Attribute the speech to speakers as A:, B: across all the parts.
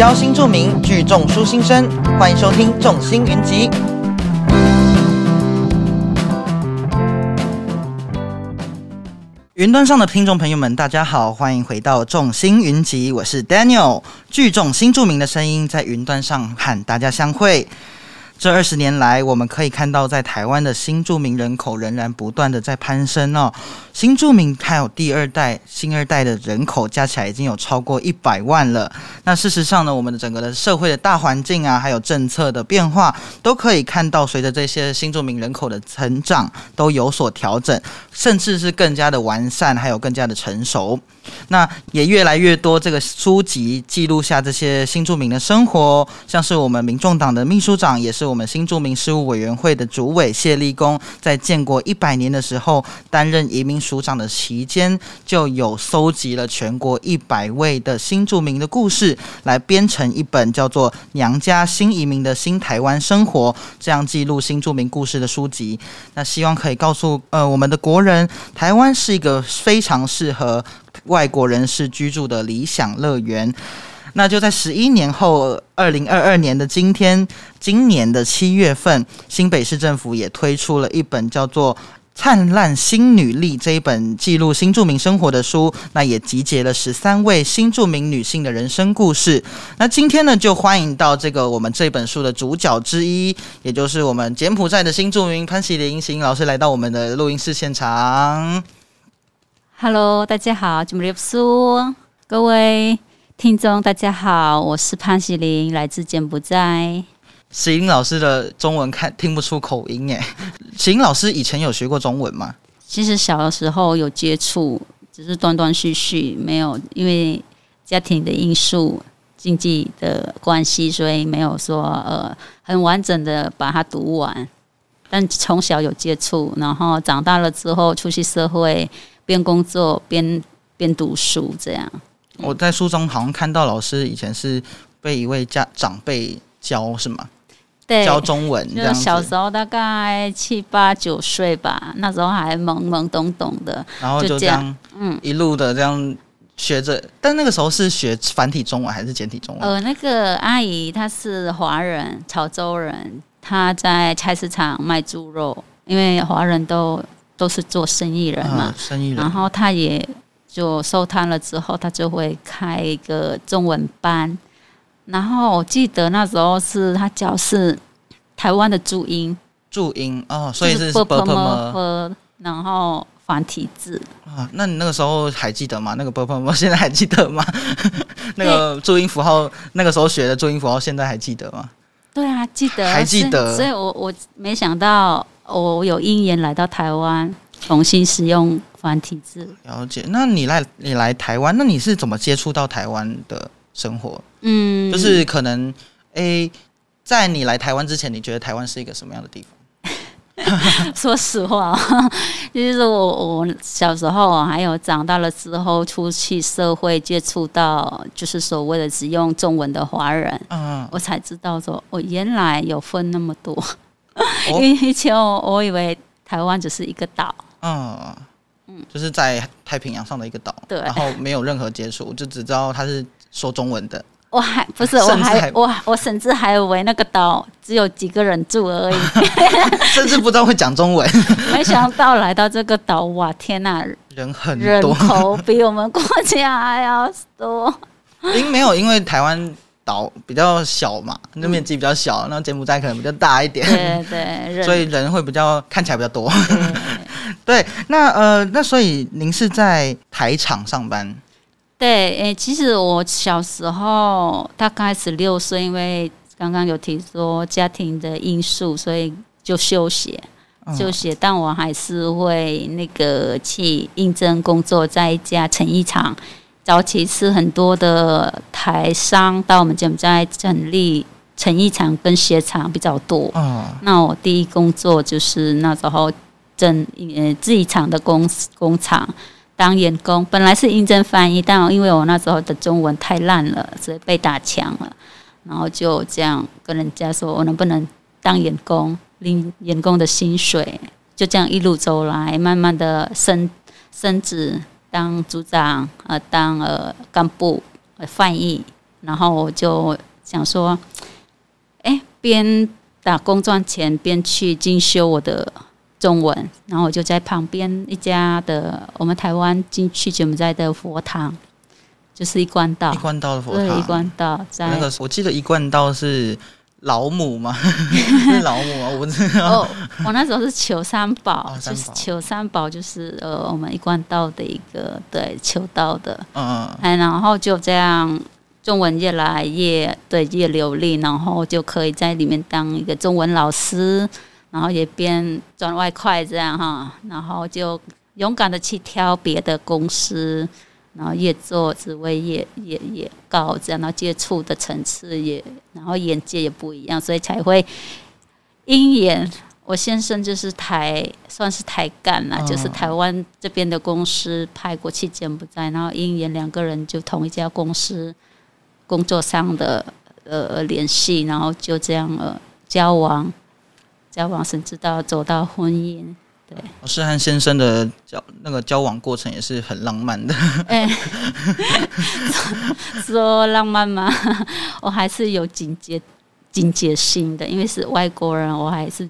A: 教新著名，聚众书新生，欢迎收听众星云集。云端上的听众朋友们，大家好，欢迎回到众星云集，我是 Daniel，聚众新著名的声音在云端上和大家相会。这二十年来，我们可以看到，在台湾的新住民人口仍然不断的在攀升哦。新住民还有第二代、新二代的人口加起来已经有超过一百万了。那事实上呢，我们的整个的社会的大环境啊，还有政策的变化，都可以看到，随着这些新住民人口的成长，都有所调整，甚至是更加的完善，还有更加的成熟。那也越来越多这个书籍记录下这些新住民的生活，像是我们民众党的秘书长，也是我们新住民事务委员会的主委谢立功，在建国一百年的时候担任移民署长的期间，就有搜集了全国一百位的新住民的故事，来编成一本叫做《娘家新移民的新台湾生活》这样记录新住民故事的书籍。那希望可以告诉呃我们的国人，台湾是一个非常适合。外国人士居住的理想乐园，那就在十一年后，二零二二年的今天，今年的七月份，新北市政府也推出了一本叫做《灿烂新女力》这一本记录新住民生活的书，那也集结了十三位新住民女性的人生故事。那今天呢，就欢迎到这个我们这本书的主角之一，也就是我们柬埔寨的新住民潘喜林行老师来到我们的录音室现场。
B: Hello，大家好，金木苏，各位听众大家好，我是潘喜林，来自柬埔寨。
A: 喜玲老师的中文看听不出口音哎，石英老师以前有学过中文吗？
B: 其实小的时候有接触，只是断断续续，没有因为家庭的因素、经济的关系，所以没有说呃很完整的把它读完。但从小有接触，然后长大了之后出去社会。边工作边边读书，这样。
A: 我在书中好像看到老师以前是被一位家长辈教，是吗？
B: 对，
A: 教中文。就
B: 小时候大概七八九岁吧，那时候还懵懵懂懂的，
A: 然后就这样，嗯，一路的这样学着。但那个时候是学繁体中文还是简体中文？
B: 呃，那个阿姨她是华人，潮州人，她在菜市场卖猪肉，因为华人都。都是做生意人嘛，
A: 生意人。
B: 然后她也就收摊了之后，她就会开一个中文班。然后我记得那时候是他教是台湾的注音，
A: 注音哦，所以是 b p m，
B: 然后繁体字
A: 啊。那你那个时候还记得吗？那个 b p m 现在还记得吗？那个注音符号，那个时候学的注音符号，现在还记得吗？
B: 对啊，记得，
A: 还记得。
B: 所以我我没想到。我有因缘来到台湾，重新使用繁体字。
A: 了解，那你来你来台湾，那你是怎么接触到台湾的生活？嗯，就是可能诶，在你来台湾之前，你觉得台湾是一个什么样的地方？
B: 说实话，就是我我小时候还有长大了之后，出去社会接触到，就是所谓的只用中文的华人，嗯，我才知道说，我原来有分那么多。因为以前我我以为台湾只是一个岛，嗯。
A: 嗯，就是在太平洋上的一个岛，
B: 对，
A: 然后没有任何接触，就只知道他是说中文的。
B: 我还不是，我还我我甚至还以为那个岛只有几个人住而已，
A: 甚至不知道会讲中文。
B: 没想到来到这个岛，哇，天呐，
A: 人很多，
B: 人口比我们国家还要多。
A: 因没有，因为台湾。岛比较小嘛，那面积比较小，那柬埔寨可能比较大一点，
B: 对对，
A: 所以人会比较看起来比较多。对，那呃，那所以您是在台厂上班？
B: 对，诶，其实我小时候大概十六岁，因为刚刚有提说家庭的因素，所以就休学，休学，但我还是会那个去应征工作，在一家成衣厂。早期是很多的台商到我们柬埔寨成立成衣厂跟鞋厂比较多。嗯，那我第一工作就是那时候整呃自己厂的工工厂当员工，本来是应征翻译，但因为我那时候的中文太烂了，所以被打枪了。然后就这样跟人家说我能不能当员工，领员工的薪水，就这样一路走来，慢慢的升升职。当组长，呃，当呃干部，呃翻译，然后我就想说，哎，边打工赚钱边去进修我的中文，然后我就在旁边一家的我们台湾进去柬埔寨的佛堂，就是一贯道
A: 一，贯道的佛
B: 对，一
A: 堂，
B: 贯道在
A: 那个我记得一贯道是老母嘛？是老母啊？我不知道。
B: 哦，我那时候是求三宝，
A: 哦三宝
B: 就是求三宝，就是呃，我们一贯道的一个对求道的，
A: 嗯嗯，
B: 哎，然后就这样，中文越来越对越流利，然后就可以在里面当一个中文老师，然后也边赚外快这样哈，然后就勇敢的去挑别的公司。然后越做职位越越越高，这样，然后接触的层次也，然后眼界也不一样，所以才会因缘。我先生就是台算是台干啦，
A: 嗯
B: 就是台湾这边的公司派过去柬埔寨，然后因缘两个人就同一家公司工作上的呃联系，然后就这样呃交往，交往甚至到走到婚姻。
A: 对我是和先生的交那个交往过程也是很浪漫的。
B: 哎、说浪漫吗？我还是有警戒警戒心的，因为是外国人，我还是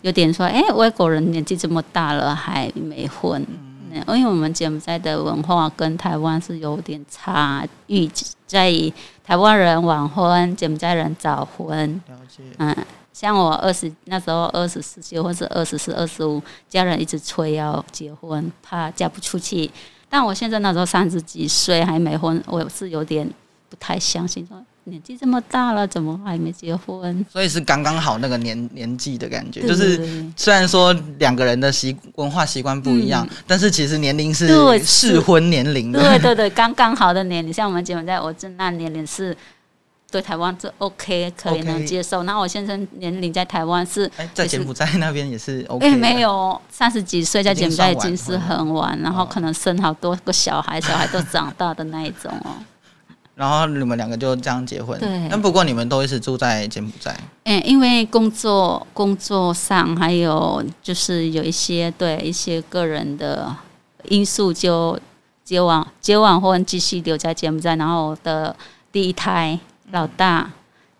B: 有点说，哎、外国人年纪这么大了还没婚。嗯因为我们柬埔寨的文化跟台湾是有点差异，在于台湾人晚婚，柬埔寨人早婚。
A: 了解。
B: 嗯，像我二十那时候二十四岁或是二十四、二十五，家人一直催要结婚，怕嫁不出去。但我现在那时候三十几岁还没婚，我是有点不太相信，说年纪这么大了，怎么还没结婚？
A: 所以是刚刚好那个年年纪的感觉，
B: 对
A: 就是虽然说两个人的习文化习惯不一样，但是其实年龄是
B: 对
A: 适婚年龄的。
B: 对对对，刚刚好的年龄，像我们结婚在，我这那年龄是对台湾是 OK 可以能接受。然后我先生年龄在台湾是
A: 哎，在柬埔寨那边也是 OK。
B: 没有，三十几岁在柬埔寨已经是很晚，然后
A: 哦
B: 可能生好多个小孩，小孩都长大的那一种哦。
A: 然后你们两个就这样结婚。
B: 对
A: 但不过你们都一直住在柬埔寨。
B: 嗯，因为工作工作上还有就是有一些对一些个人的因素，就结完结完婚继续留在柬埔寨，然后我的第一胎老大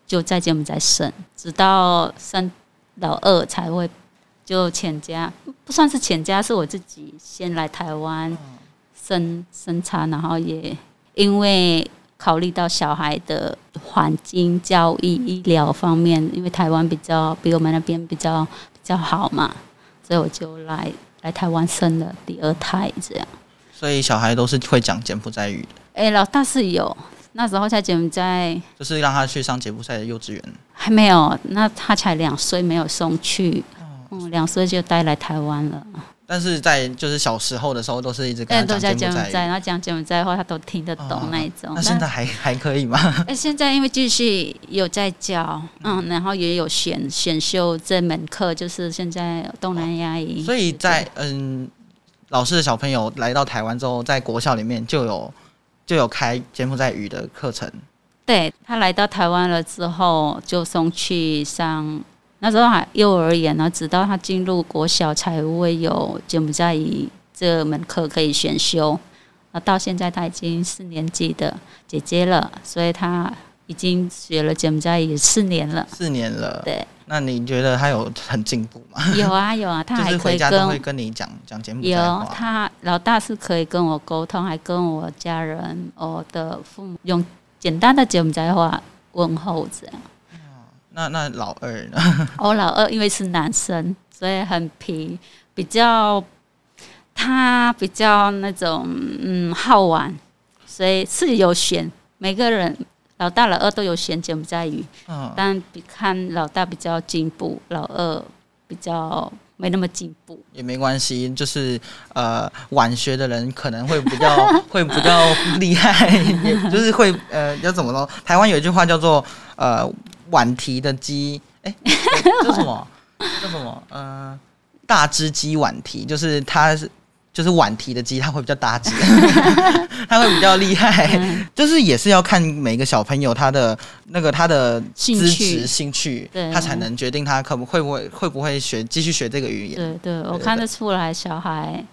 B: 就在柬埔寨生，直到生老二才会就全家。不算是全家，是我自己先来台湾生生产，然后也因为考虑到小孩的环境、教育、医疗方面，因为台湾比较比我们那边比较比较好嘛，所以我就来来台湾生了第二胎，这样。
A: 所以小孩都是会讲柬埔寨语的，
B: 哎、老大是有，那时候在柬埔寨
A: 就是让他去上柬埔寨的幼稚园。
B: 还没有，那他才两岁，没有送去，嗯，两岁就带来台湾了。
A: 但是在就是小时候的时候，都是一直跟
B: 哎，
A: 他讲柬埔寨
B: 然后讲柬埔寨话，他都听得懂
A: 哦
B: 那一种。
A: 那现在还 还可以吗？
B: 哎，现在因为继续有在教，嗯，然后也有选选修这门课，就是现在东南亚语。
A: 所以在嗯，老师的小朋友来到台湾之后，在国校里面就有就有开柬埔寨语的课程。
B: 对他来到台湾了之后，就送去上那时候还幼儿园呢，直到他进入国小才会有柬埔寨语这门课可以选修。那到现在他已经四年级的姐姐了，所以他已经学了柬埔寨语四年了。
A: 四年了，
B: 对，
A: 那你觉得他有很进步吗？
B: 有啊有啊，他
A: 就是
B: 还可以
A: 回家都会
B: 跟
A: 跟你讲讲柬埔寨
B: 有。他老大是可以跟我沟通，还跟我家人、我的父母用简单的柬埔寨话问候这样。
A: 那那老二呢？
B: 我 老二因为是男生，所以很皮，比较他比较那种嗯好玩，所以是有选每个人老大老二都有选柬埔寨语，
A: 嗯，
B: 但比看老大比较进步，老二比较没那么进步。
A: 也没关系，就是呃晚学的人可能会比较 会比较厉害，也就是会呃要怎么说？台湾有一句话叫做呃晚提的鸡，哎、叫什么？叫什么？呃，大只鸡晚提，就是它是。就是晚提的鸡，它会比较大只，它会比较厉害。
B: 嗯
A: 就是也是要看每个小朋友他的那个他的资
B: 兴趣
A: 质、兴趣，
B: 对
A: 他才能决定他可不会不会会不会学继续学这个语言。
B: 对对，我看得出来，小孩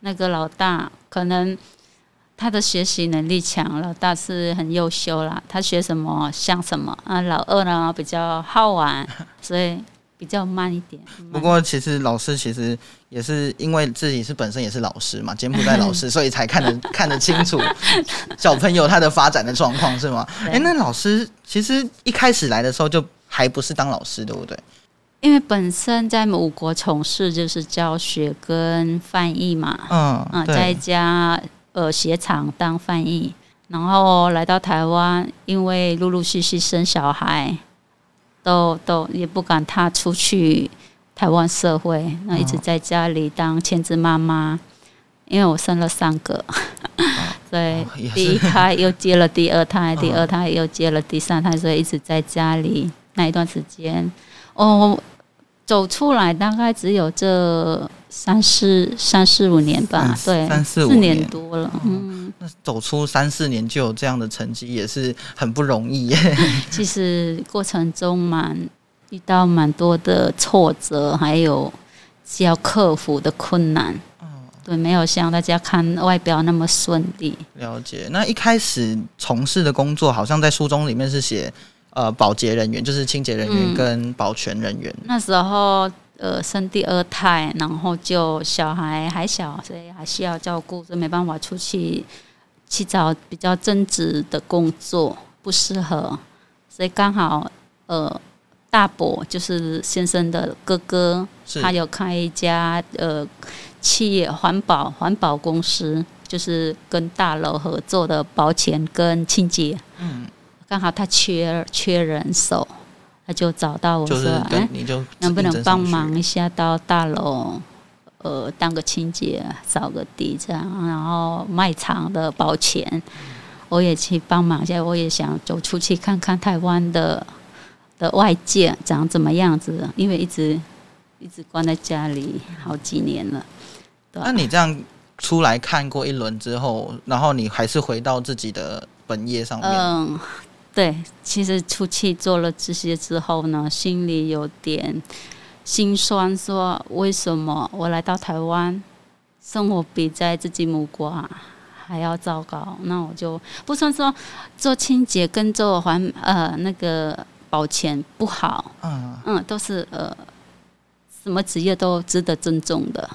B: 那个老大可能他的学习能力强，老大是很优秀啦，他学什么像什么啊。老二呢比较好玩，所以比较慢一点。
A: 不过其实老师其实也是因为自己是本身也是老师嘛，柬埔寨老师，所以才看得 看得清楚小朋友他的发展的状况，是吗？哎，那老师其实一开始来的时候就还不是当老师，对不对？
B: 因为本身在母国从事就是教学跟翻译嘛，嗯嗯，在家。呃，鞋厂当翻译，然后来到台湾，因为陆陆续续生小孩，都都也不敢踏出去台湾社会，那一直在家里当全职妈妈。因为我生了三个，所以，第一胎又接了第二胎，第二胎又接了第三胎，所以一直在家里那一段时间，哦。走出来大概只有这三四三四五年吧，对，
A: 三四五
B: 年多了。嗯，
A: 那走出三四年就有这样的成绩，也是很不容易耶。
B: 其实过程中蛮遇到蛮多的挫折，还有需要克服的困难。嗯，对，没有像大家看外表那么顺利。
A: 了解。那一开始从事的工作，好像在书中里面是写。呃，保洁人员就是清洁人员跟保全人员。
B: 那时候，呃，生第二胎，然后就小孩还小，所以还需要照顾，所以没办法出去去找比较正职的工作，不适合。所以刚好，呃，大伯就是先生的哥哥，他有开一家呃企业环保环保公司，就是跟大楼合作的保险跟清洁。嗯。刚好他缺缺人手，他就找到我说：“
A: 哎，
B: 能不能帮忙一下到大楼，呃，当个清洁，扫个地这样，然后卖场的保钱，我也去帮忙一下。我也想走出去看看台湾的的外界长怎么样子，因为一直一直关在家里好几年了。
A: 那你这样出来看过一轮之后，然后你还是回到自己的本业上面？嗯。
B: 对，其实出去做了这些之后呢，心里有点心酸，说为什么我来到台湾，生活比在自己母国还要糟糕？那我就不算说做清洁跟做环呃那个保全不好，嗯嗯，都是呃什么职业都值得尊重的，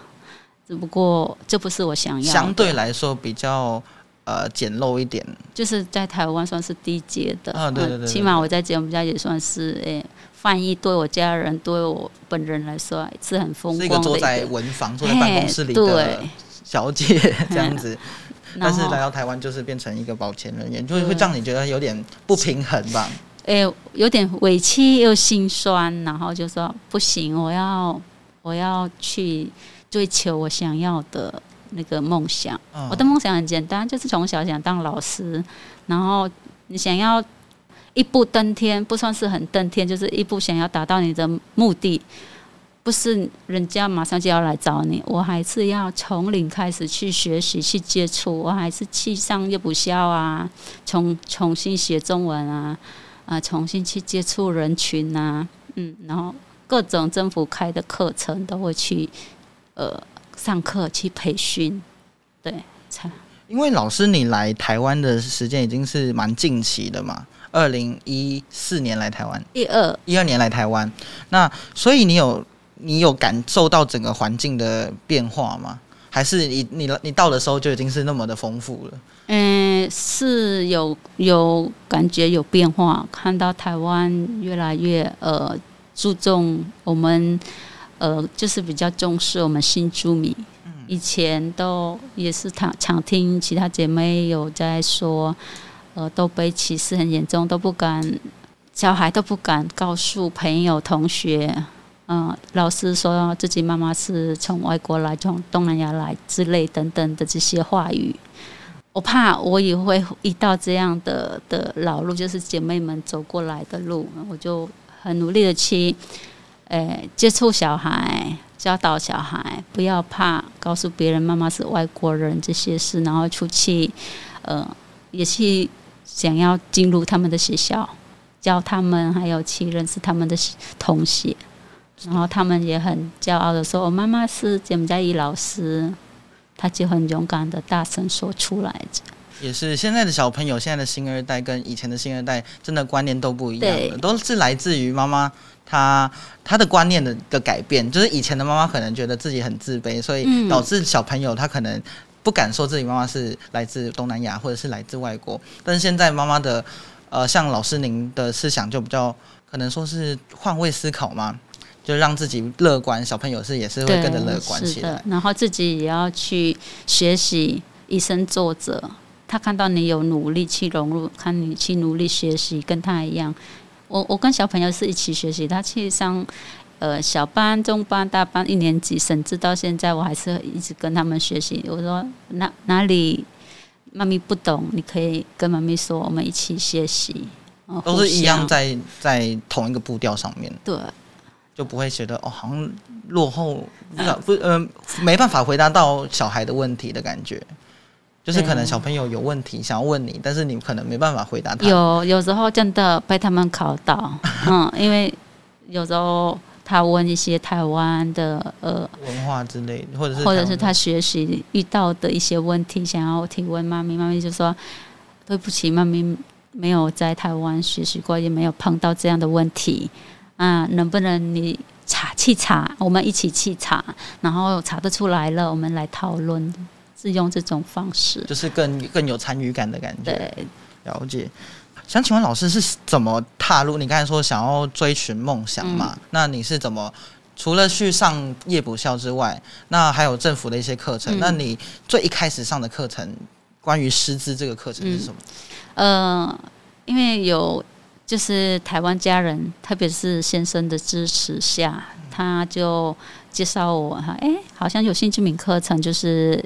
B: 只不过这不是我想要。
A: 相对来说比较。呃，简陋一点，
B: 就是在台湾算是低阶的
A: 啊，对对对，
B: 起码我在柬埔寨也算是诶，翻译对我家人对我本人来说是很风光的
A: 一个坐在文房、坐在办公室里的小姐这样子，但是来到台湾就是变成一个保全人员，就会会让你觉得有点不平衡吧？
B: 诶，有点委屈又心酸，然后就说不行，我要我要去追求我想要的。那个梦想，我的梦想很简单，就是从小想当老师。然后你想要一步登天，不算是很登天，就是一步想要达到你的目的，不是人家马上就要来找你，我还是要从零开始去学习、去接触，我还是去上夜补校啊，重重新学中文啊，啊，重新去接触人群啊，嗯，然后各种政府开的课程都会去，呃。上课去培训，对，才
A: 因为老师你来台湾的时间已经是蛮近期的嘛，二零一四年来台湾，
B: 一二
A: 一二年来台湾，那所以你有你有感受到整个环境的变化吗？还是你你你到的时候就已经是那么的丰富了？
B: 嗯，是有有感觉有变化，看到台湾越来越呃注重我们。呃，就是比较重视我们新住民。以前都也是常常听其他姐妹有在说，呃，都被歧视很严重，都不敢，小孩都不敢告诉朋友、同学，嗯，老师说自己妈妈是从外国来，从东南亚来之类等等的这些话语。我怕我也会遇到这样的的老路，就是姐妹们走过来的路，我就很努力的去。诶，接触小孩，教导小孩，不要怕，告诉别人妈妈是外国人这些事，然后出去，呃，也去想要进入他们的学校，教他们，还有去认识他们的同学，然后他们也很骄傲的说：“我妈妈是柬埔寨语老师。”他就很勇敢的大声说出来着。
A: 也是现在的小朋友，现在的新二代跟以前的新二代，真的观念都不一样了，都是来自于妈妈他他的观念的的改变。就是以前的妈妈可能觉得自己很自卑，所以导致小朋友他可能不敢说自己妈妈是来自东南亚或者是来自外国。但是现在妈妈的呃，像老师您的思想就比较可能说是换位思考嘛，就让自己乐观，小朋友是也是会跟着乐观起来，
B: 然后自己也要去学习以身作则。他看到你有努力去融入，看你去努力学习，跟他一样。我我跟小朋友是一起学习，他去上呃小班、中班、大班，一年级，甚至到现在，我还是一直跟他们学习。我说哪哪里妈咪不懂，你可以跟妈咪说，我们一起学习。
A: 都是一样，在在同一个步调上面，
B: 对，
A: 就不会觉得哦，好像落后，不呃没办法回答到小孩的问题的感觉。就是可能小朋友有问题想要问你，但是你可能没办法回答他。
B: 有有时候真的被他们考到，嗯，因为有时候他问一些台湾的呃
A: 文化之类，或者是
B: 或者是他学习遇到的一些问题，想要提问妈咪，妈咪就说对不起，妈咪没有在台湾学习过，也没有碰到这样的问题啊，能不能你查去查，我们一起去查，然后查得出来了，我们来讨论。是用这种方式，
A: 就是更更有参与感的感觉。
B: 对，
A: 了解。想请问老师是怎么踏入？你刚才说想要追寻梦想嘛？那你是怎么除了去上夜补校之外，那还有政府的一些课程？那你最一开始上的课程，关于师资这个课程是什么？
B: 呃，因为有就是台湾家人，特别是先生的支持下，他就介绍我哈，哎，好像有兴趣名课程，就是。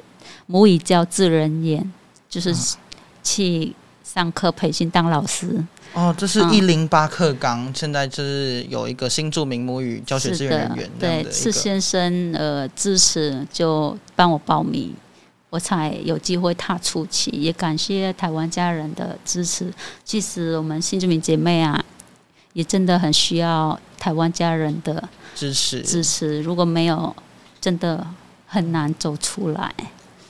B: 母语教自然言，就是去上课培训当老师。
A: 哦，这是一零八课纲，现在就是有一个新著名母语教学资源人员。
B: 对，是先生呃支持，就帮我报名，我才有机会踏出去。也感谢台湾家人的支持。其实我们新著名姐妹啊，也真的很需要台湾家人的
A: 支持。
B: 支持，如果没有，真的很难走出来。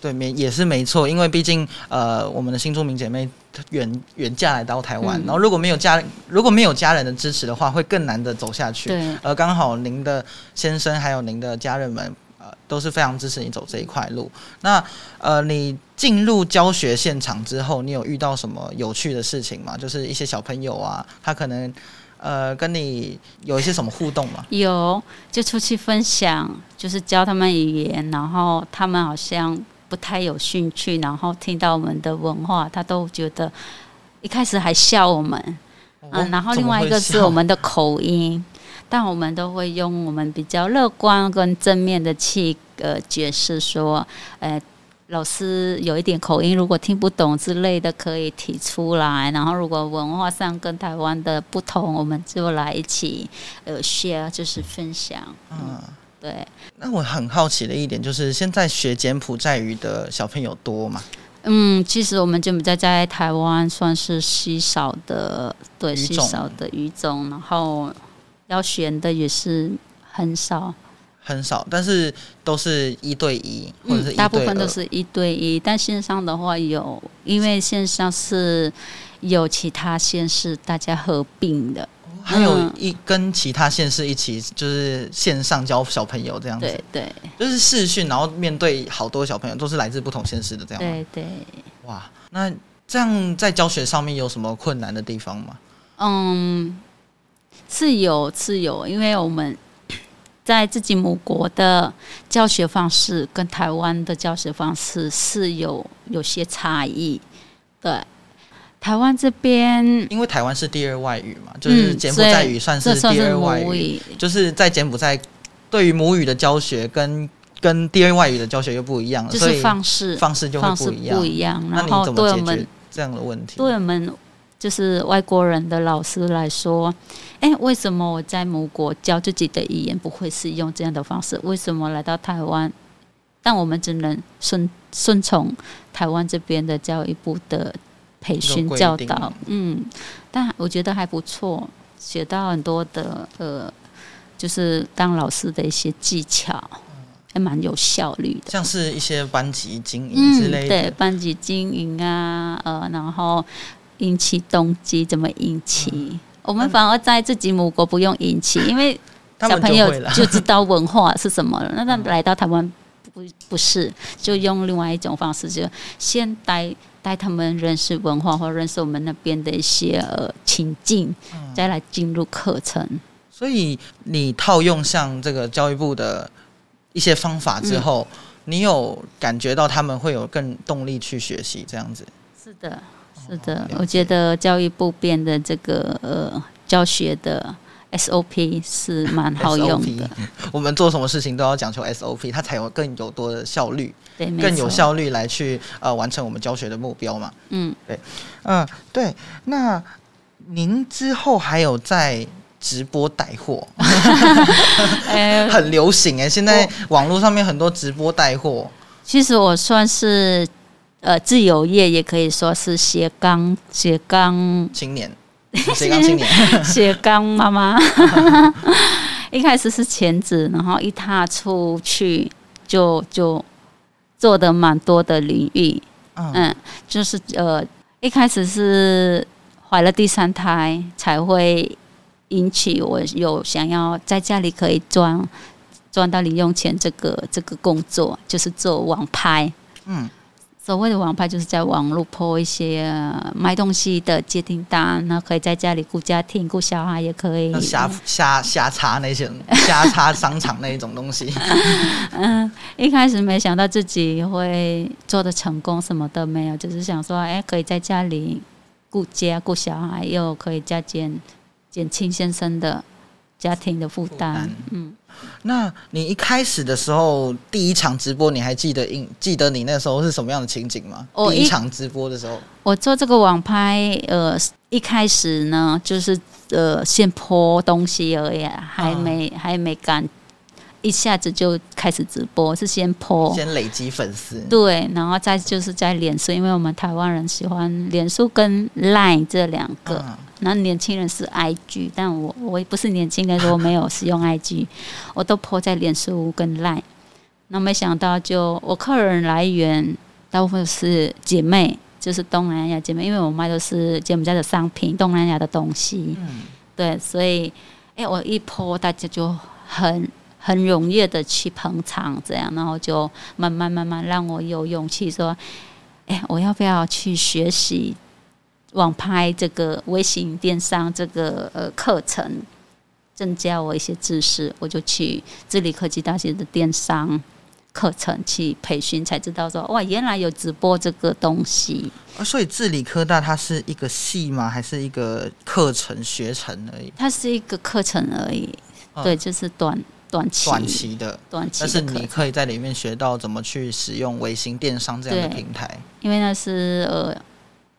A: 对，没也是没错，因为毕竟呃，我们的新住民姐妹远远嫁来到台湾，然后如果没有家如果没有家人的支持的话，会更难的走下去。
B: 对，
A: 而刚好您的先生还有您的家人们呃都是非常支持你走这一块路。那呃，你进入教学现场之后，你有遇到什么有趣的事情吗？就是一些小朋友啊，他可能呃跟你有一些什么互动吗？
B: 有，就出去分享，就是教他们语言，然后他们好像。不太有兴趣，然后听到我们的文化，他都觉得一开始还笑我们，嗯，然后另外一个是我们的口音，但我们都会用我们比较乐观跟正面的气呃解释说，呃，老师有一点口音，如果听不懂之类的可以提出来，然后如果文化上跟台湾的不同，我们就来一起呃 share 就是分享，嗯。对，
A: 那我很好奇的一点就是，现在学柬埔寨语的小朋友多吗？
B: 嗯，其实我们柬埔寨在台湾算是稀少的，对，稀少的语种，然后要选的也是很少，
A: 很少，但是都是一对一，或者是
B: 大部分都是一对一，但线上的话有，因为线上是有其他县市大家合并的。
A: 还有一跟其他县市一起，就是线上教小朋友这样子，
B: 对对，
A: 就是视讯，然后面对好多小朋友，都是来自不同县市的这样。
B: 对对，
A: 哇，那这样在教学上面有什么困难的地方吗？
B: 嗯，是有是有，因为我们 在自己母国的教学方式跟台湾的教学方式是有有些差异，对。台湾这边，
A: 因为台湾是第二外语嘛，就是柬埔寨语算是第二外语，就是在柬埔寨对于母语的教学跟跟第二外语的教学又不一样，
B: 就是方式
A: 方式就会不一样。
B: 不一样。
A: 那你怎么解决这样的问题？
B: 对我们就是外国人的老师来说，哎，为什么我在母国教自己的语言不会是用这样的方式？为什么来到台湾，但我们只能顺顺从台湾这边的教育部的？培训教导，嗯，但我觉得还不错，学到很多的呃，就是当老师的一些技巧，还蛮有效率的。
A: 像是一些班级经营之类的，
B: 对，班级经营啊，呃，然后引起动机怎么引起？我们反而在自己母国不用引起，因为小朋友就知道文化是什么了。那他来到台湾不不是，就用另外一种方式，就先带带他们认识文化，或认识我们那边的一些呃情境，再来进入课程。
A: 所以你套用像这个教育部的一些方法之后，你有感觉到他们会有更动力去学习这样子？
B: 是的。是的，我觉得教育部变的这个呃教学的 SOP 是蛮好用的。
A: 我们做什么事情都要讲求 SOP，它才有更有多的效率，
B: 对，
A: 更有效率来去呃完成我们教学的目标嘛。嗯，对，嗯，对。那您之后还有在直播带货 很流行哎，现在网络上面很多直播带货。
B: 其实我算是。呃，自由业也可以说是斜杠斜杠
A: 青年，斜杠青年，
B: 斜杠妈妈。一开始是全职，然后一踏出去就就做的蛮多的领域。嗯，就是呃，一开始是怀了第三胎，才会引起我有想要在家里可以赚赚到零用钱这个这个工作，就是做网拍。嗯。所谓的网拍就是在网络铺一些卖东西的接订单，那可以在家里顾家庭、顾小孩，也可以
A: 瞎瞎瞎插那些瞎插商场那一种东西。
B: 嗯，一开始没想到自己会做的成功，什么都没有，就是想说，哎，可以在家里顾家、顾小孩，又可以加减减轻先生的家庭的负担。嗯。
A: 那你一开始的时候，第一场直播，你还记得印记得你那时候是什么样的情景吗？第一场直播的时候，
B: 我做这个网拍，呃，一开始呢，就是呃，先泼东西而已，还没还没敢一下子就开始直播，是先泼，
A: 先累积粉丝，
B: 对，然后再就是在脸书，因为我们台湾人喜欢脸书跟 Line 这两个。那年轻人是 IG，但我我不是年轻人，我没有使用 IG，我都泼在脸书跟 Line。那没想到，就我客人来源大部分是姐妹，就是东南亚姐妹，因为我卖的是柬埔寨的商品，东南亚的东西。嗯。对，所以，哎，我一泼，大家就很很踊跃的去捧场，这样，然后就慢慢慢慢让我有勇气说，哎，我要不要去学习？网拍这个微信电商这个呃课程，增加我一些知识，我就去智理科技大学的电商课程去培训，才知道说哇，原来有直播这个东西。
A: 啊，所以智理科大它是一个系吗？还是一个课程学程而已？
B: 它是一个课程而已，对，就是短短期
A: 短期的
B: 短期。
A: 但是你可以在里面学到怎么去使用微信电商这样的平台，
B: 因为那是呃。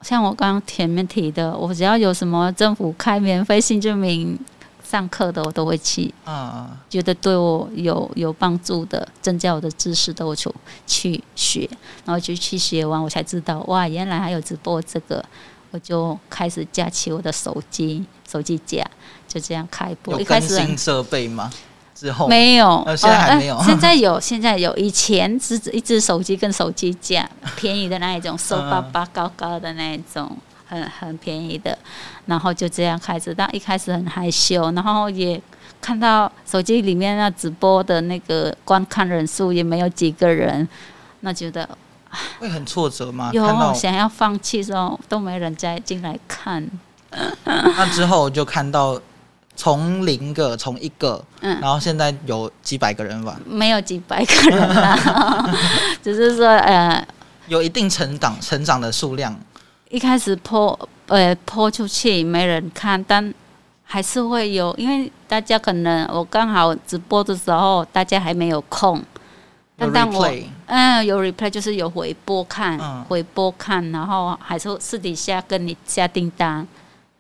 B: 像我刚刚前面提的，我只要有什么政府开免费新证明上课的，我都会去。啊，觉得对我有有帮助的，增加我的知识的，我就去学。然后就去学完，我才知道，哇，原来还有直播这个，我就开始架起我的手机，手机架，就这样开播。
A: 有更新设备吗？之后
B: 没有，
A: 现在还没有。
B: 现在有，现在有。以前只一只手机跟手机架，便宜的那一种，瘦巴巴高高的那一种，很很便宜的。然后就这样开始，但一开始很害羞，然后也看到手机里面那直播的那个观看人数也没有几个人，那觉得
A: 会很挫折吗？
B: 有想要放弃时候都没人再进来看。
A: 那之后就看到。从零个，从一个，嗯，然后现在有几百个人玩？
B: 没有几百个人啦，只是说呃，
A: 有一定成长成长的数量。
B: 一开始泼呃泼出去没人看，但还是会有，因为大家可能我刚好直播的时候，大家还没有空。
A: 但当我
B: 嗯有 replay 就是有回播看，回播看，然后还是私底下跟你下订单，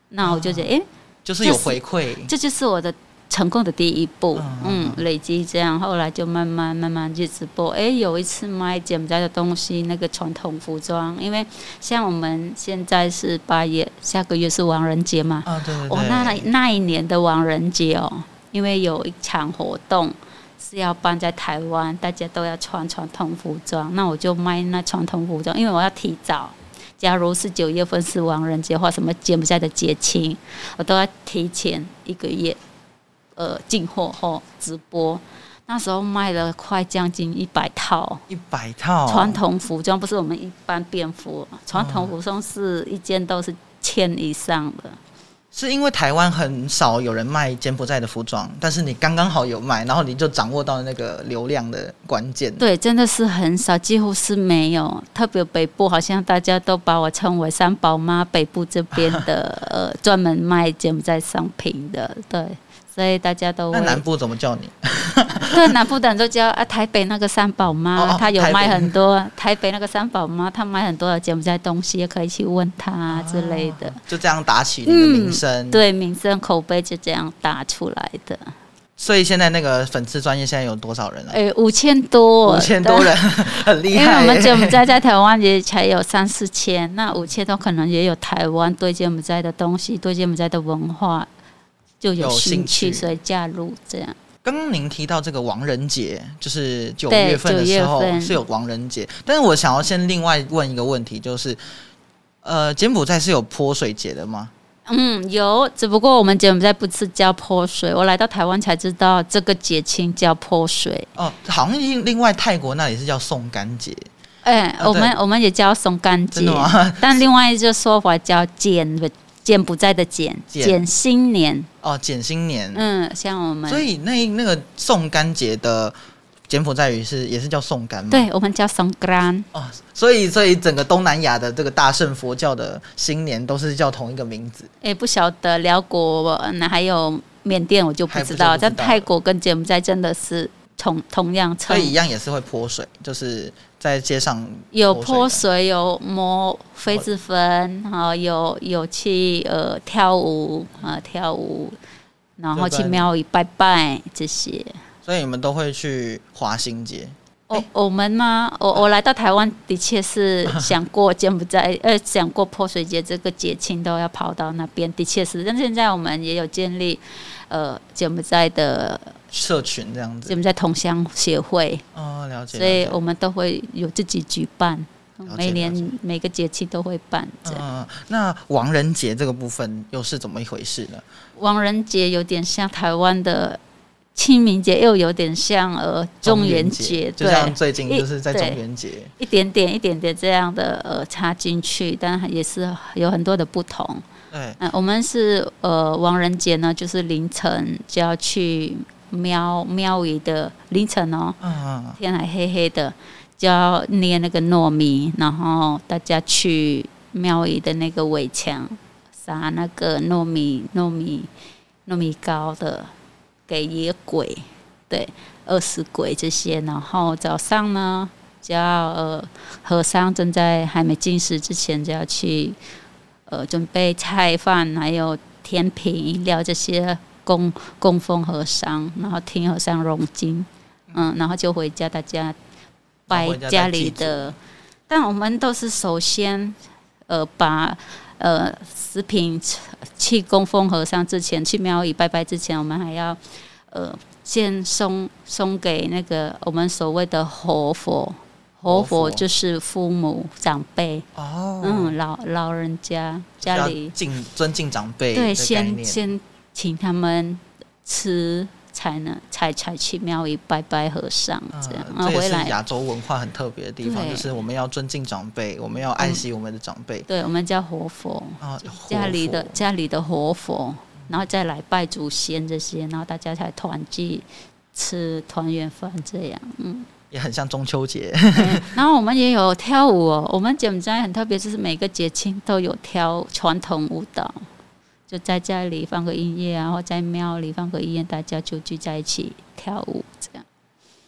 B: 那我就觉得哎。
A: 就是有回馈，
B: 这就是我的成功的第一步。嗯，累积这样，后来就慢慢慢慢去直播。哎，有一次卖柬埔寨的东西，那个传统服装，因为像我们现在是八月，下个月是亡人节嘛。
A: 啊，对对对。
B: 那那一年的亡人节哦，因为有一场活动是要办在台湾，大家都要穿传统服装，那我就卖那传统服装，因为我要提早。假如是九月份是亡人节或什么柬埔寨的节庆，我都要提前一个月，呃，进货后直播。那时候卖了快将近一百套，
A: 一百套
B: 传统服装，不是我们一般便服，传统服装是一件都是千以上的。
A: 是因为台湾很少有人卖柬埔寨的服装，但是你刚刚好有卖，然后你就掌握到那个流量的关键。
B: 对，真的是很少，几乎是没有。特别北部，好像大家都把我称为三宝妈，北部这边的 呃，专门卖柬埔寨商品的，对。所以大家都
A: 那南部怎么叫你？
B: 对，南部的人都叫啊，台北那个三宝妈，她有卖很多。台北那个三宝妈，她卖很多的柬埔寨东西，也可以去问她之类的。
A: 就这样打起你的名声，
B: 对，名声口碑就这样打出来的。
A: 所以现在那个粉丝专业现在有多少人了？
B: 哎，五千多，
A: 五千多人，很厉害。
B: 因为我们柬埔寨在台湾也才有三四千，那五千多可能也有台湾对柬埔寨的东西，对柬埔寨的文化。就有兴趣，所以加入这样。
A: 刚刚您提到这个亡人节，就是九月份的时候是有亡人节，但是我想要先另外问一个问题，就是呃，柬埔寨是有泼水节的吗？
B: 嗯，有，只不过我们柬埔寨不是叫泼水，我来到台湾才知道这个节庆叫泼水。
A: 哦，好像另外泰国那里是叫送干节。
B: 哎，我们我们也叫送干节，但另外一个说法叫柬柬埔寨的柬柬新年
A: 哦，柬新年，
B: 嗯，像我们，
A: 所以那那个送干节的柬埔寨语是也是叫送干吗？
B: 对，我们叫送干
A: 哦，所以所以整个东南亚的这个大圣佛教的新年都是叫同一个名字。
B: 哎，不晓得辽国那还有缅甸，我就不知道，但泰国跟柬埔寨真的是同同样，
A: 所以一样也是会泼水，就是。在街上
B: 有泼水，有摸痱子粉，啊有有去呃跳舞啊跳舞，然后去庙宇拜拜这些。
A: 所以你们都会去华新街？
B: 我我们吗？我我来到台湾的确是想过柬埔寨，呃，想过泼水节这个节庆都要跑到那边，的确是。但现在我们也有建立呃柬埔寨的。
A: 社群这样子，
B: 我们在同乡协会
A: 哦，了解，
B: 所以我们都会有自己举办，每年每个节气都会办。嗯，
A: 那亡人节这个部分又是怎么一回事呢？
B: 亡人节有点像台湾的清明节，又有点像呃中元节，
A: 就像最近就是在中元节，
B: 一点点一点点这样的呃插进去，但也是有很多的不同。
A: 对，
B: 嗯，我们是呃亡人节呢，就是凌晨就要去。庙庙宇的凌晨哦，天还黑黑的，就要捏那个糯米，然后大家去庙宇的那个围墙撒那个糯米糯米糯米糕的给野鬼，对，饿死鬼这些。然后早上呢，就要呃和尚正在还没进食之前，就要去呃准备菜饭，还有甜品饮料这些。供供奉和尚，然后听和尚诵经，嗯，然后就回家，大家拜家里的。但我们都是首先，呃，把呃食品去供奉和尚之前，去庙宇拜拜之前，我们还要呃先送送给那个我们所谓的活佛，活佛就是父母长辈
A: 哦，
B: 嗯，老老人家家里。
A: 敬尊敬长辈，
B: 对，先先。请他们吃才能才才去庙宇拜拜和尚这样，
A: 这也是亚洲文化很特别的地方，就是我们要尊敬长辈，我们要爱惜我们的长辈。
B: 对，我们叫活佛啊，家里的家里的活佛，然后再来拜祖先这些，然后大家才团聚吃团圆饭这样。嗯，
A: 也很像中秋节。
B: 然后我们也有跳舞哦，我们柬埔寨很特别，就是每个节庆都有跳传统舞蹈。就在家里放个音乐，然后在庙里放个音乐，大家就聚在一起跳舞，这样。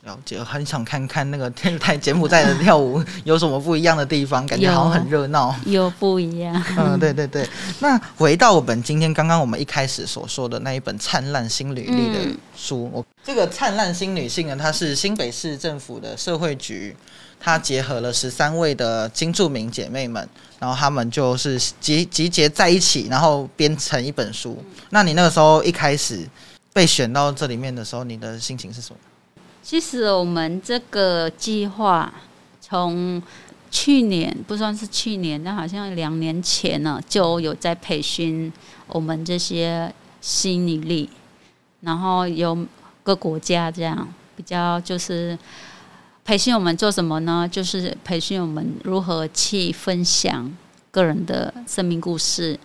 A: 了解，很想看看那个天台柬埔寨的跳舞有什么不一样的地方，感觉好像很热闹。
B: 有不一样。
A: 嗯，对对对。那回到我们今天刚刚我们一开始所说的那一本《灿烂新履历》的书，我这个《灿烂新女性》呢，它是新北市政府的社会局。它结合了十三位的金著名姐妹们，然后她们就是集集结在一起，然后编成一本书。那你那个时候一开始被选到这里面的时候，你的心情是什么？
B: 其实我们这个计划从去年不算是去年，但好像两年前呢就有在培训我们这些新女力，然后有各国家这样比较就是培训我们做什么呢？就是培训我们如何去分享个人的生命故事，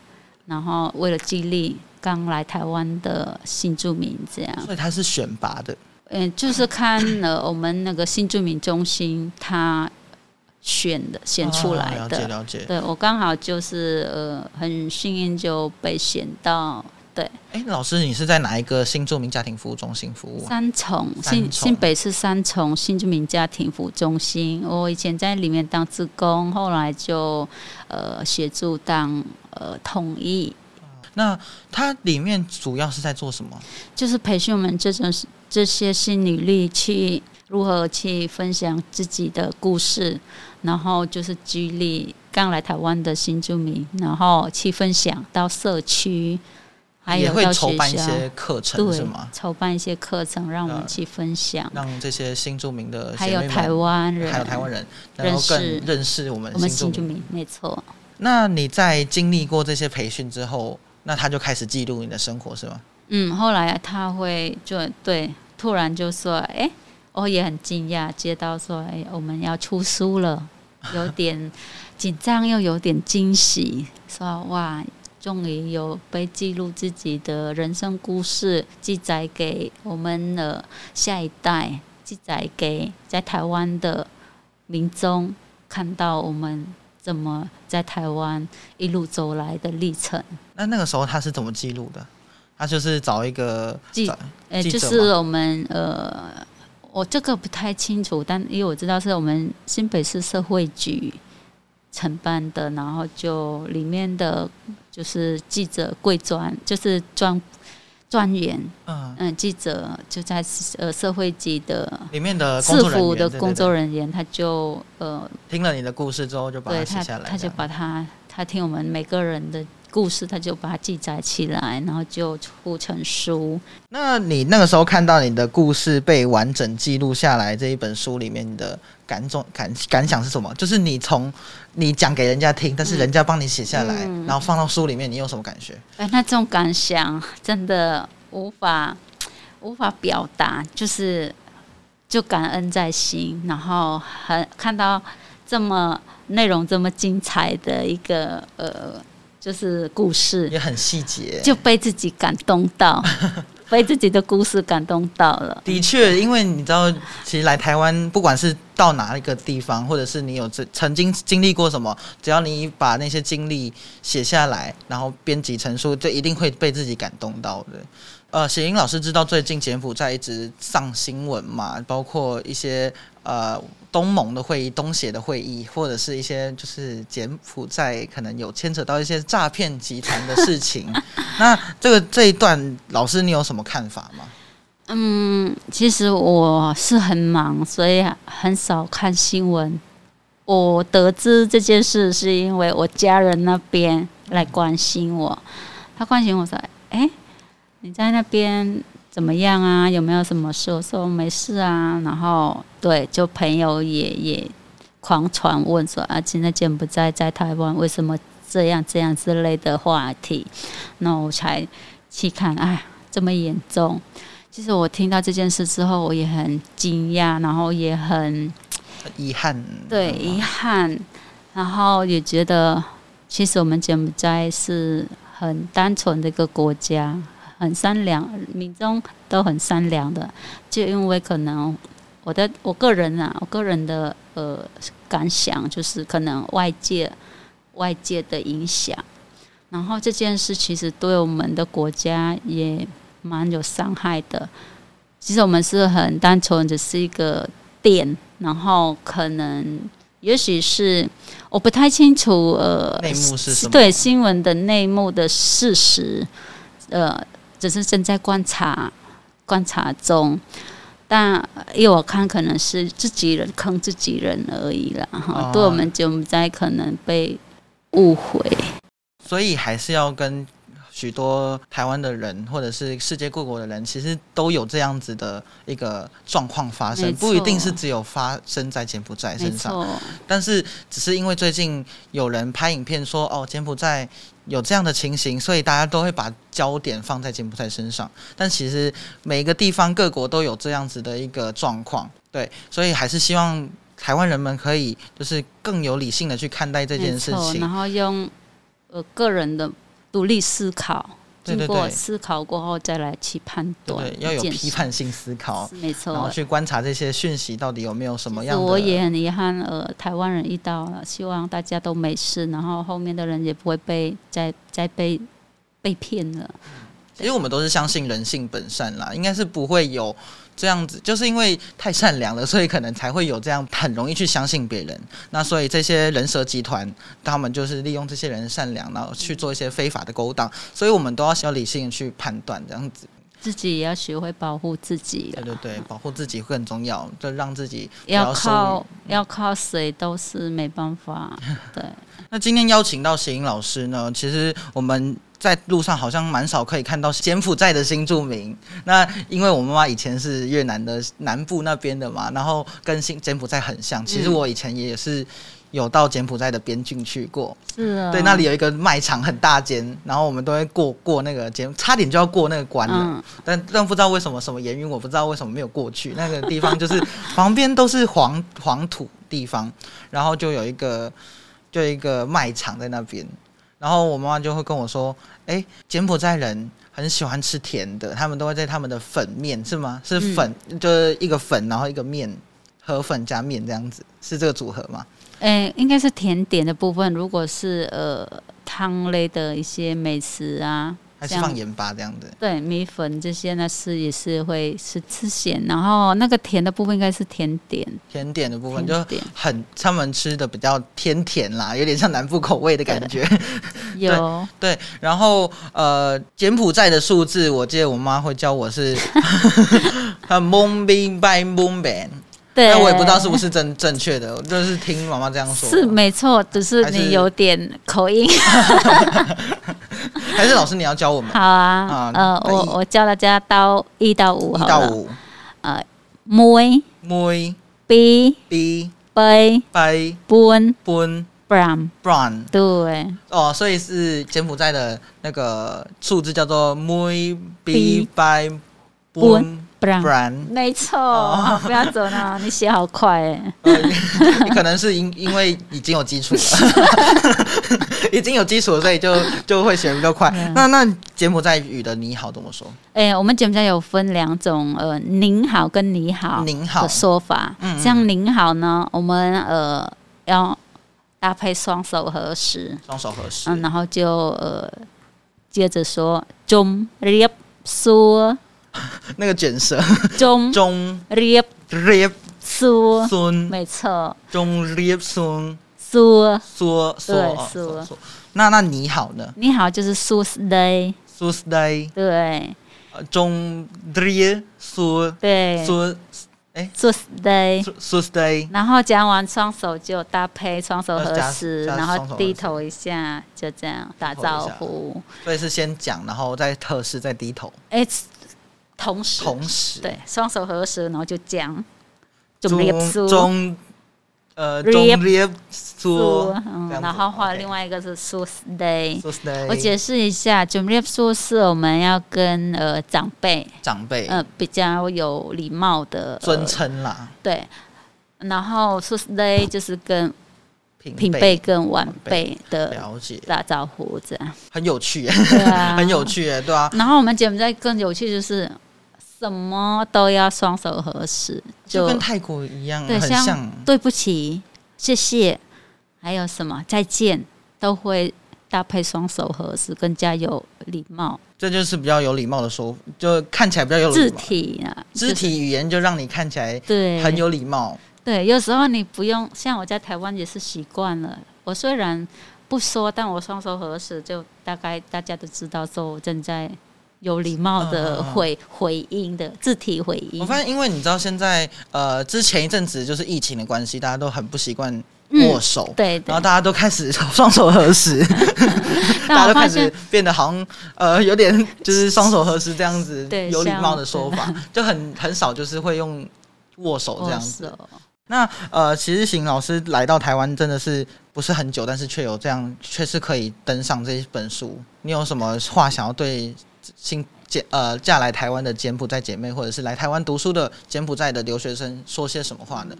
B: 然后为了激励刚来台湾的新住民这样。
A: 所以他是选拔的。
B: 嗯，就是看了我们那个新住民中心，他选的选出来
A: 哦了
B: 的。
A: 解了解。
B: 对我刚好就是呃很幸运就被选到，对
A: 哎，老师，你是在哪一个新住民家庭服务中心服务啊？
B: 三重新新北市三重新住民家庭服务中心。我以前在里面当职工，后来就呃协助当呃统一，
A: 那它里面主要是在做什么？
B: 就是培训我们这种这些新女力去如何去分享自己的故事，然后就是激励刚来台湾的新住民，然后去分享到社区，还
A: 也会筹办一，些课程是吗，？
B: 筹办一些课程让我们
A: 呃
B: 去分享，
A: 让这些新住民的
B: 还有台湾人，
A: 还有台湾人，能够更
B: 认识
A: 我们
B: 我们
A: 新住民。
B: 新住民，没错。
A: 那你在经历过这些培训之后，那他就开始记录你的生活是吗？
B: 嗯，后来他会就对，突然就说：“哎、我也很惊讶，接到说，哎、我们要出书了，有点紧张又有点惊喜，说哇，终于有被记录自己的人生故事，记载给我们的下一代，记载给在台湾的民众，看到我们怎么在台湾一路走来的历程。”
A: 那那个时候他是怎么记录的？他就是找一个
B: 记
A: 找
B: 呃，就是我们呃，我这个不太清楚，但因为我知道是我们新北市社会局承办的，然后就里面的就是记者贵专，就是专专员，
A: 嗯，
B: 嗯，记者就在呃社会级的
A: 里面的工
B: 制
A: 作人员对对
B: 服的工作人员，他就呃，
A: 听了你的故事之后，就把它写下来，
B: 他就把他他听我们每个人的故事，他就把它记载起来，然后就出成书。
A: 那你那个时候看到你的故事被完整记录下来这一本书里面，你的感重感感想是什么？就是你从你讲给人家听，但是人家帮你写下来，
B: 嗯
A: 然后放到书里面，你有什么感觉？
B: 哎，那这种感想真的无法无法表达，就是就感恩在心，然后很看到这么内容这么精彩的一个呃，就是故事，
A: 也很细节。
B: 就被自己感动到，被自己的故事感动到了。
A: 的确，因为你知道，其实来台湾，不管是到哪一个地方，或者是你有这曾经经历过什么，只要你把那些经历写下来，然后编辑成书，就一定会被自己感动到的。呃，雪英老师知道最近柬埔寨一直上新闻嘛，包括一些呃东盟的会议、东协的会议，或者是一些就是柬埔寨可能有牵扯到一些诈骗集团的事情。那这个这一段，老师你有什么看法吗？
B: 嗯，其实我是很忙，所以很少看新闻。我得知这件事是因为我家人那边来关心我，他关心我说：“哎、你在那边怎么样啊？有没有什么事？”我说：“没事啊。”然后对，就朋友也也狂传问说：“啊，现在柬埔寨在台湾，为什么这样这样之类的话题？”那我才去看，哎，这么严重。其实我听到这件事之后，我也很惊讶，然后也很
A: 遗憾，嗯
B: 对遗憾，然后也觉得，其实我们柬埔寨是很单纯的一个国家，很善良，民众都很善良的。就因为可能我的我个人啊，我个人的呃感想就是，可能外界外界的影响，然后这件事其实对我们的国家也蛮有伤害的。其实我们是很单纯，只是一个店，然后可能也许是我不太清楚，呃，
A: 内幕是什么？
B: 对新闻的内幕的事实，呃，只是正在观察观察中。但依我看可能是自己人坑自己人而已啦，哈、
A: 哦
B: 对我们柬埔寨可能被误会。
A: 所以还是要跟许多台湾的人或者是世界各国的人，其实都有这样子的一个状况发生，不一定是只有发生在柬埔寨身上。
B: 错，
A: 但是只是因为最近有人拍影片说，哦，柬埔寨有这样的情形，所以大家都会把焦点放在柬埔寨身上。但其实每一个地方各国都有这样子的一个状况，对，所以还是希望台湾人们可以就是更有理性的去看待这件事
B: 情然。后用呃个人的独立思考，经过思考过后再来去判断
A: 对对，要有批判性思考，
B: 没错
A: 然后。去观察这些讯息到底有没有什么样的。
B: 我也很遗憾，呃，台湾人遇到了，希望大家都没事，然后后面的人也不会被再再被被骗了。
A: 其实我们都是相信人性本善啦，应该是不会有这样子，就是因为太善良了，所以可能才会有这样很容易去相信别人。那所以这些人蛇集团，他们就是利用这些人的善良，然后去做一些非法的勾当，所以我们都要要理性去判断，这样子。
B: 自己也要学会保护自己
A: 对
B: 了，
A: 对对，保护自己会很重要，就让自己
B: 要靠要靠谁都是没办法。对，
A: 那今天邀请到谐音老师呢，其实我们在路上好像蛮少可以看到柬埔寨的新住民。那因为我妈妈以前是越南的南部那边的嘛，然后跟新柬埔寨很像。其实我以前也是有到柬埔寨的边境去过，
B: 是啊，
A: 对，那里有一个卖场很大间，然后我们都会过过那个柬，差点就要过那个关了。
B: 嗯，
A: 但但不知道为什么什么原因，我不知道为什么没有过去。那个地方就是旁边都是黄黄土地方，然后就有一个就有一个卖场在那边，然后我妈妈就会跟我说：“哎，柬埔寨人很喜欢吃甜的，他们都会在他们的粉面是吗？是粉、就是一个粉，然后一个面，河粉加面这样子，是这个组合吗？
B: 诶、应该是甜点的部分。如果是呃汤类的一些美食啊，像
A: 还是放盐巴这样的？
B: 对米粉这些呢是也是会是吃咸，然后那个甜的部分应该是甜点，
A: 甜点的部分就很他们吃的比较偏甜啦，有点像南部口味的感觉。
B: 有
A: 对，然后呃，柬埔寨的数字，我记得我妈会教我是 很蒙宾拜蒙本，
B: 对，
A: 但我也不知道是不是正正确的，我就是听妈妈这样说。
B: 是没错，只是你有点口音。
A: 还是老师你要教我们？
B: 好啊
A: 啊，
B: 呃，我我教大家到一到五
A: 一
B: 好了，
A: 到五，
B: 呃，每
A: 每
B: B
A: B
B: 杯
A: 拜
B: bun
A: bun bram，brown
B: 对，
A: 哦，所以是柬埔寨的那个数字叫做每 B 拜 bun bram，brown。
B: 没错，
A: 哦。
B: 不要走呢，你写好快哎。
A: 呃，你可能是因因为已经有基础了，已经有基础了，所以就 就会写得比较快。
B: 嗯。
A: 那那柬埔寨语的你好怎么说？
B: 哎、我们柬埔寨有分两种，呃，您好跟你好
A: 您好。
B: 的说法。
A: 嗯嗯
B: 像您好呢，我们呃要搭配双手合十，
A: 双手合十。
B: 嗯，然后就呃接着说中 riep 说。
A: 那个卷舌，
B: 中
A: 中
B: riep
A: 列
B: 说，
A: 孙，
B: 没错，
A: 中列孙，
B: 说
A: 说说
B: 说
A: 说说。那那你好呢？
B: 你好就是苏斯 day，s
A: u s d a y，
B: 对。
A: 呃中列苏
B: 对，sus day
A: sus day，
B: 然后讲完双手就搭配双手合十，然后低头一下，就这样打招呼。
A: 所以是先讲，然后再特试，再低头，
B: 哎，同时。
A: 同时。
B: 对双手合十，然后就讲，就
A: 中
B: rip 苏
A: 中呃中列
B: 苏，嗯然后画另外一个是苏 day。
A: 苏斯代，
B: 我解释一下，就 rip 苏是我们要跟呃长辈
A: 长辈。
B: 呃比较有礼貌的呃
A: 尊称啦，
B: 对，然后苏 day 就是跟
A: 平
B: 平辈跟晚
A: 晚
B: 辈。的
A: 了解，
B: 打招呼这样。
A: 很有趣，
B: 对啊，
A: 很有趣，对啊，
B: 然后我们柬埔寨更有趣，就是什么都要双手合十，就
A: 就跟泰国一样，很像，
B: 对不起、谢谢，还有什么再见，都会搭配双手合十，更加有礼貌。
A: 这就是比较有礼貌的说，就看起来比较有
B: 肢
A: 礼貌，
B: 体啊，
A: 肢体语言就让你看起来
B: 对
A: 很有礼貌，
B: 对，有时候你不用，像我在台湾也是习惯了。我虽然不说，但我双手合十，就大概大家都知道说我正在有礼貌的回、回应的字体回应。
A: 我发现，因为你知道现在呃，之前一阵子就是疫情的关系，大家都很不习惯握手，
B: 对，
A: 然后大家都开始 双手合十，大家都开始变得好像呃有点就是双手合十这样子有礼貌的说法，就很很少就是会用握手这样子。那呃，其实邢老师来到台湾真的是不是很久，但是却有这样，却是可以登上这一本书。你有什么话想要对新柬呃嫁来台湾的柬埔寨姐妹，或者是来台湾读书的柬埔寨的留学生说些什么话呢？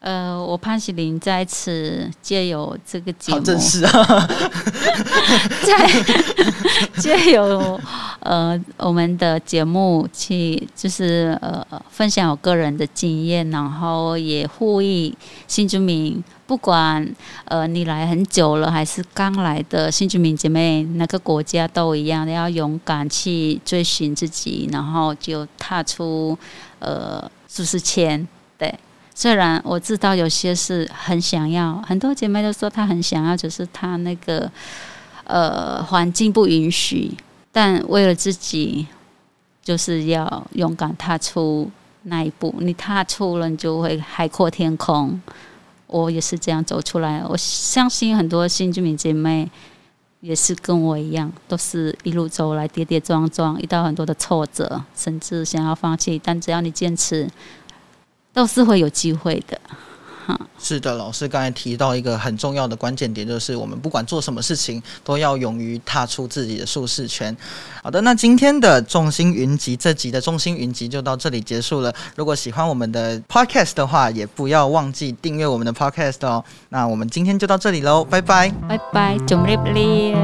B: 呃，我潘喜林在此借由这个节目，
A: 好正式啊，
B: 在 借由呃我们的节目去，就是呃分享我个人的经验，然后也呼吁新居民，不管呃你来很久了还是刚来的新居民姐妹，哪个国家都一样，要勇敢去追寻自己，然后就踏出呃舒适圈，对。虽然我知道有些是很想要，很多姐妹都说她很想要，只是她那个呃环境不允许。但为了自己，就是要勇敢踏出那一步。你踏出了，你就会海阔天空。我也是这样走出来。我相信很多新居民姐妹也是跟我一样，都是一路走来跌跌撞撞，遇到很多的挫折，甚至想要放弃。但只要你坚持。都是会有机会的，
A: 哈。是的，老师刚才提到一个很重要的关键点，就是我们不管做什么事情，都要勇于踏出自己的舒适圈。好的，那今天的众星云集这集的众星云集就到这里结束了。如果喜欢我们的 podcast 的话，也不要忘记订阅我们的 podcast 哦。那我们今天就到这里喽，拜拜，
B: 拜拜，总立立。